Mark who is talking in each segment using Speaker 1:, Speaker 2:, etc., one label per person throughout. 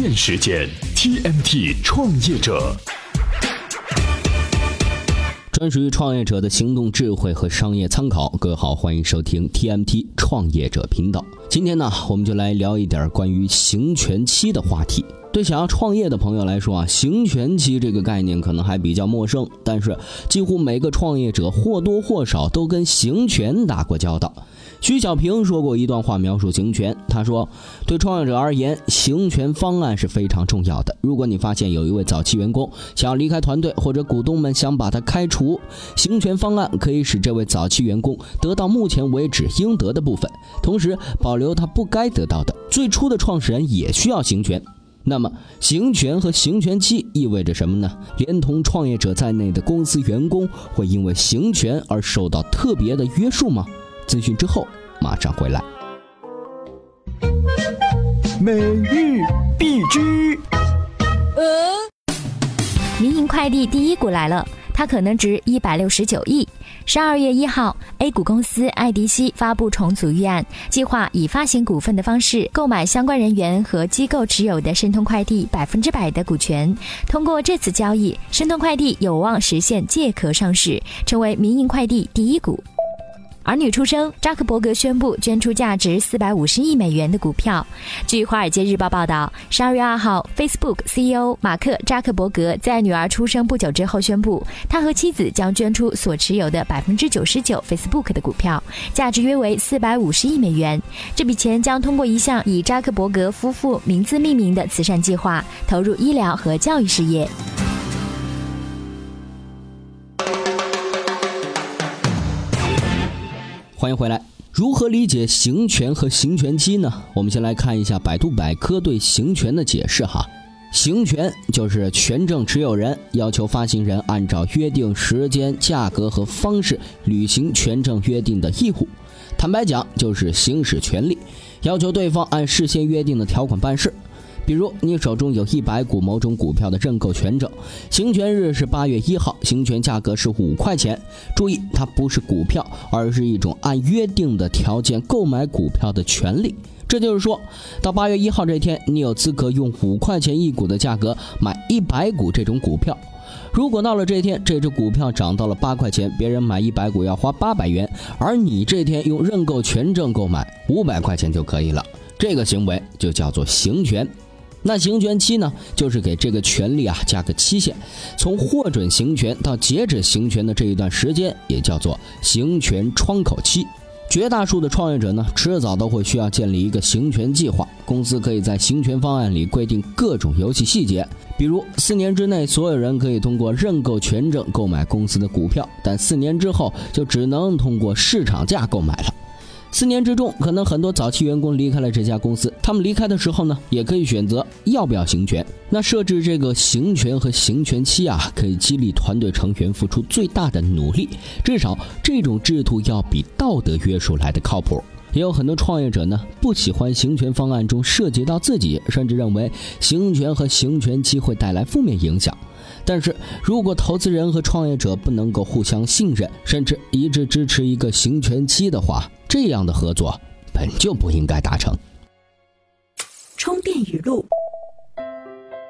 Speaker 1: 电时间 TMT 创业者，
Speaker 2: 专属于创业者的行动智慧和商业参考。各位好，欢迎收听 TMT 创业者频道。今天呢，我们就来聊一点关于行权期的话题。对想要创业的朋友来说啊，行权期这个概念可能还比较陌生，但是几乎每个创业者或多或少都跟行权打过交道。徐小平说过一段话描述行权，他说：“对创业者而言，行权方案是非常重要的。如果你发现有一位早期员工想要离开团队，或者股东们想把他开除，行权方案可以使这位早期员工得到目前为止应得的部分，同时保留他不该得到的。最初的创始人也需要行权。那么，行权和行权期意味着什么呢？连同创业者在内的公司员工会因为行权而受到特别的约束吗？”资讯之后马上回来。
Speaker 1: 每日必知。
Speaker 3: 呃，民营快递第一股来了，它可能值一百六十九亿。十二月一号，A 股公司爱迪西发布重组预案，计划以发行股份的方式购买相关人员和机构持有的申通快递百分之百的股权。通过这次交易，申通快递有望实现借壳上市，成为民营快递第一股。儿女出生，扎克伯格宣布捐出价值四百五十亿美元的股票。据《华尔街日报》报道，十二月二号，Facebook CEO 马克·扎克伯格在女儿出生不久之后宣布，他和妻子将捐出所持有的百分之九十九 Facebook 的股票，价值约为四百五十亿美元。这笔钱将通过一项以扎克伯格夫妇名字命名的慈善计划，投入医疗和教育事业。
Speaker 2: 欢迎回来。如何理解行权和行权期呢？我们先来看一下百度百科对行权的解释哈。行权就是权证持有人要求发行人按照约定时间、价格和方式履行权证约定的义务。坦白讲，就是行使权利，要求对方按事先约定的条款办事。比如你手中有一百股某种股票的认购权证，行权日是八月一号，行权价格是五块钱。注意，它不是股票，而是一种按约定的条件购买股票的权利。这就是说，到八月一号这天，你有资格用五块钱一股的价格买一百股这种股票。如果到了这天，这只股票涨到了八块钱，别人买一百股要花八百元，而你这天用认购权证购买五百块钱就可以了。这个行为就叫做行权。那行权期呢，就是给这个权利啊加个期限，从获准行权到截止行权的这一段时间，也叫做行权窗口期。绝大数的创业者呢，迟早都会需要建立一个行权计划。公司可以在行权方案里规定各种游戏细节，比如四年之内，所有人可以通过认购权证购买公司的股票，但四年之后就只能通过市场价购买了。四年之中，可能很多早期员工离开了这家公司。他们离开的时候呢，也可以选择要不要行权。那设置这个行权和行权期啊，可以激励团队成员付出最大的努力。至少这种制度要比道德约束来的靠谱。也有很多创业者呢，不喜欢行权方案中涉及到自己，甚至认为行权和行权期会带来负面影响。但是如果投资人和创业者不能够互相信任，甚至一致支持一个行权期的话，这样的合作本就不应该达成。
Speaker 3: 充电语录：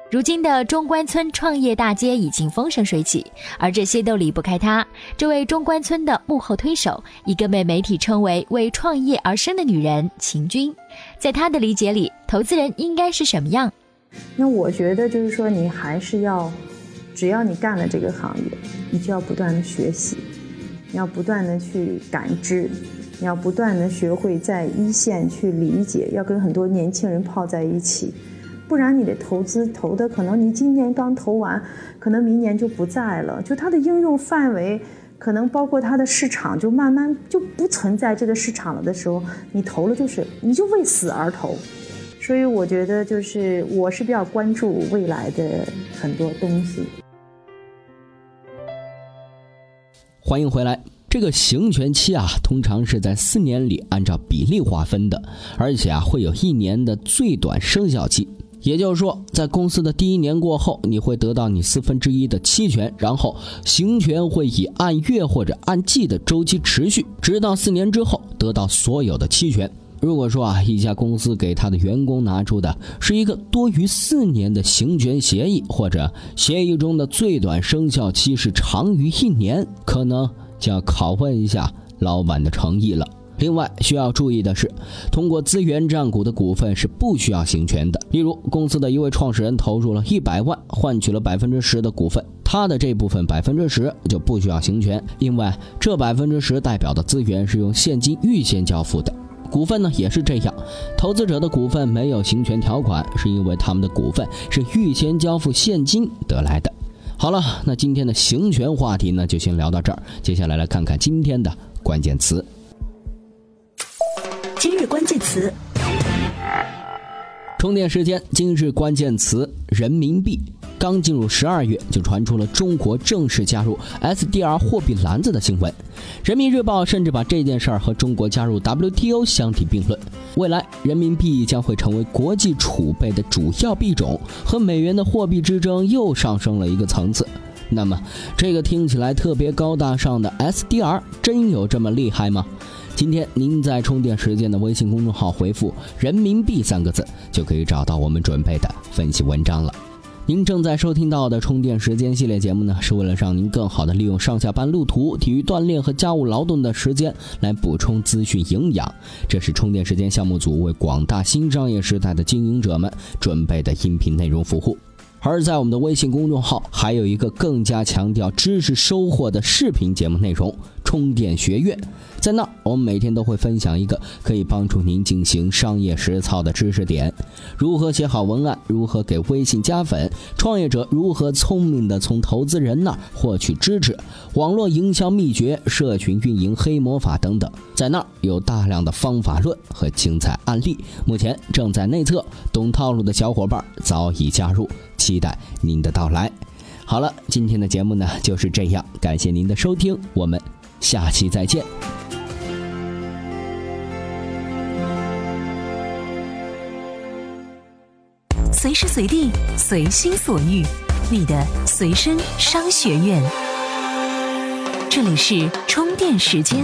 Speaker 3: 如今的中关村创业大街已经风生水起，而这些都离不开他——这位中关村的幕后推手，一个被媒体称为为创业而生的女人——秦军。在他的理解里，投资人应该是什么样？
Speaker 4: 那我觉得就是说，你还是要。只要你干了这个行业，你就要不断的学习，你要不断的去感知，你要不断的学会在一线去理解，要跟很多年轻人泡在一起，不然你的投资投的可能你今年刚投完，可能明年就不在了，就它的应用范围，可能包括它的市场就慢慢就不存在这个市场了的时候，你投了就是你就为死而投，所以我觉得就是我是比较关注未来的很多东西。
Speaker 2: 欢迎回来。这个行权期啊，通常是在四年里按照比例划分的，而且啊，会有一年的最短生效期。也就是说，在公司的第一年过后，你会得到你四分之一的期权，然后行权会以按月或者按季的周期持续，直到四年之后得到所有的期权。如果说啊，一家公司给他的员工拿出的是一个多于四年的行权协议，或者协议中的最短生效期是长于一年，可能就要拷问一下老板的诚意了。另外需要注意的是，通过资源占股的股份是不需要行权的。例如，公司的一位创始人投入了一百万，换取了百分之十的股份，他的这部分百分之十就不需要行权，因为这百分之十代表的资源是用现金预先交付的。股份呢也是这样，投资者的股份没有行权条款，是因为他们的股份是预先交付现金得来的。好了，那今天的行权话题呢就先聊到这儿，接下来来看看今天的关键词。
Speaker 5: 今日关键词，
Speaker 2: 充电时间。今日关键词：人民币。刚进入十二月，就传出了中国正式加入 SDR 货币篮子的新闻。人民日报甚至把这件事儿和中国加入 WTO 相提并论。未来，人民币将会成为国际储备的主要币种，和美元的货币之争又上升了一个层次。那么，这个听起来特别高大上的 SDR，真有这么厉害吗？今天您在充电时间的微信公众号回复“人民币”三个字，就可以找到我们准备的分析文章了。您正在收听到的充电时间系列节目呢，是为了让您更好的利用上下班路途、体育锻炼和家务劳动的时间来补充资讯营养。这是充电时间项目组为广大新商业时代的经营者们准备的音频内容服务。而在我们的微信公众号，还有一个更加强调知识收获的视频节目内容——充电学院。在那儿，我们每天都会分享一个可以帮助您进行商业实操的知识点：如何写好文案，如何给微信加粉，创业者如何聪明地从投资人那儿获取支持，网络营销秘诀、社群运营黑魔法等等。在那儿有大量的方法论和精彩案例，目前正在内测，懂套路的小伙伴早已加入，期待您的到来。好了，今天的节目呢就是这样，感谢您的收听，我们下期再见。
Speaker 5: 随时随地，随心所欲，你的随身商学院。这里是充电时间。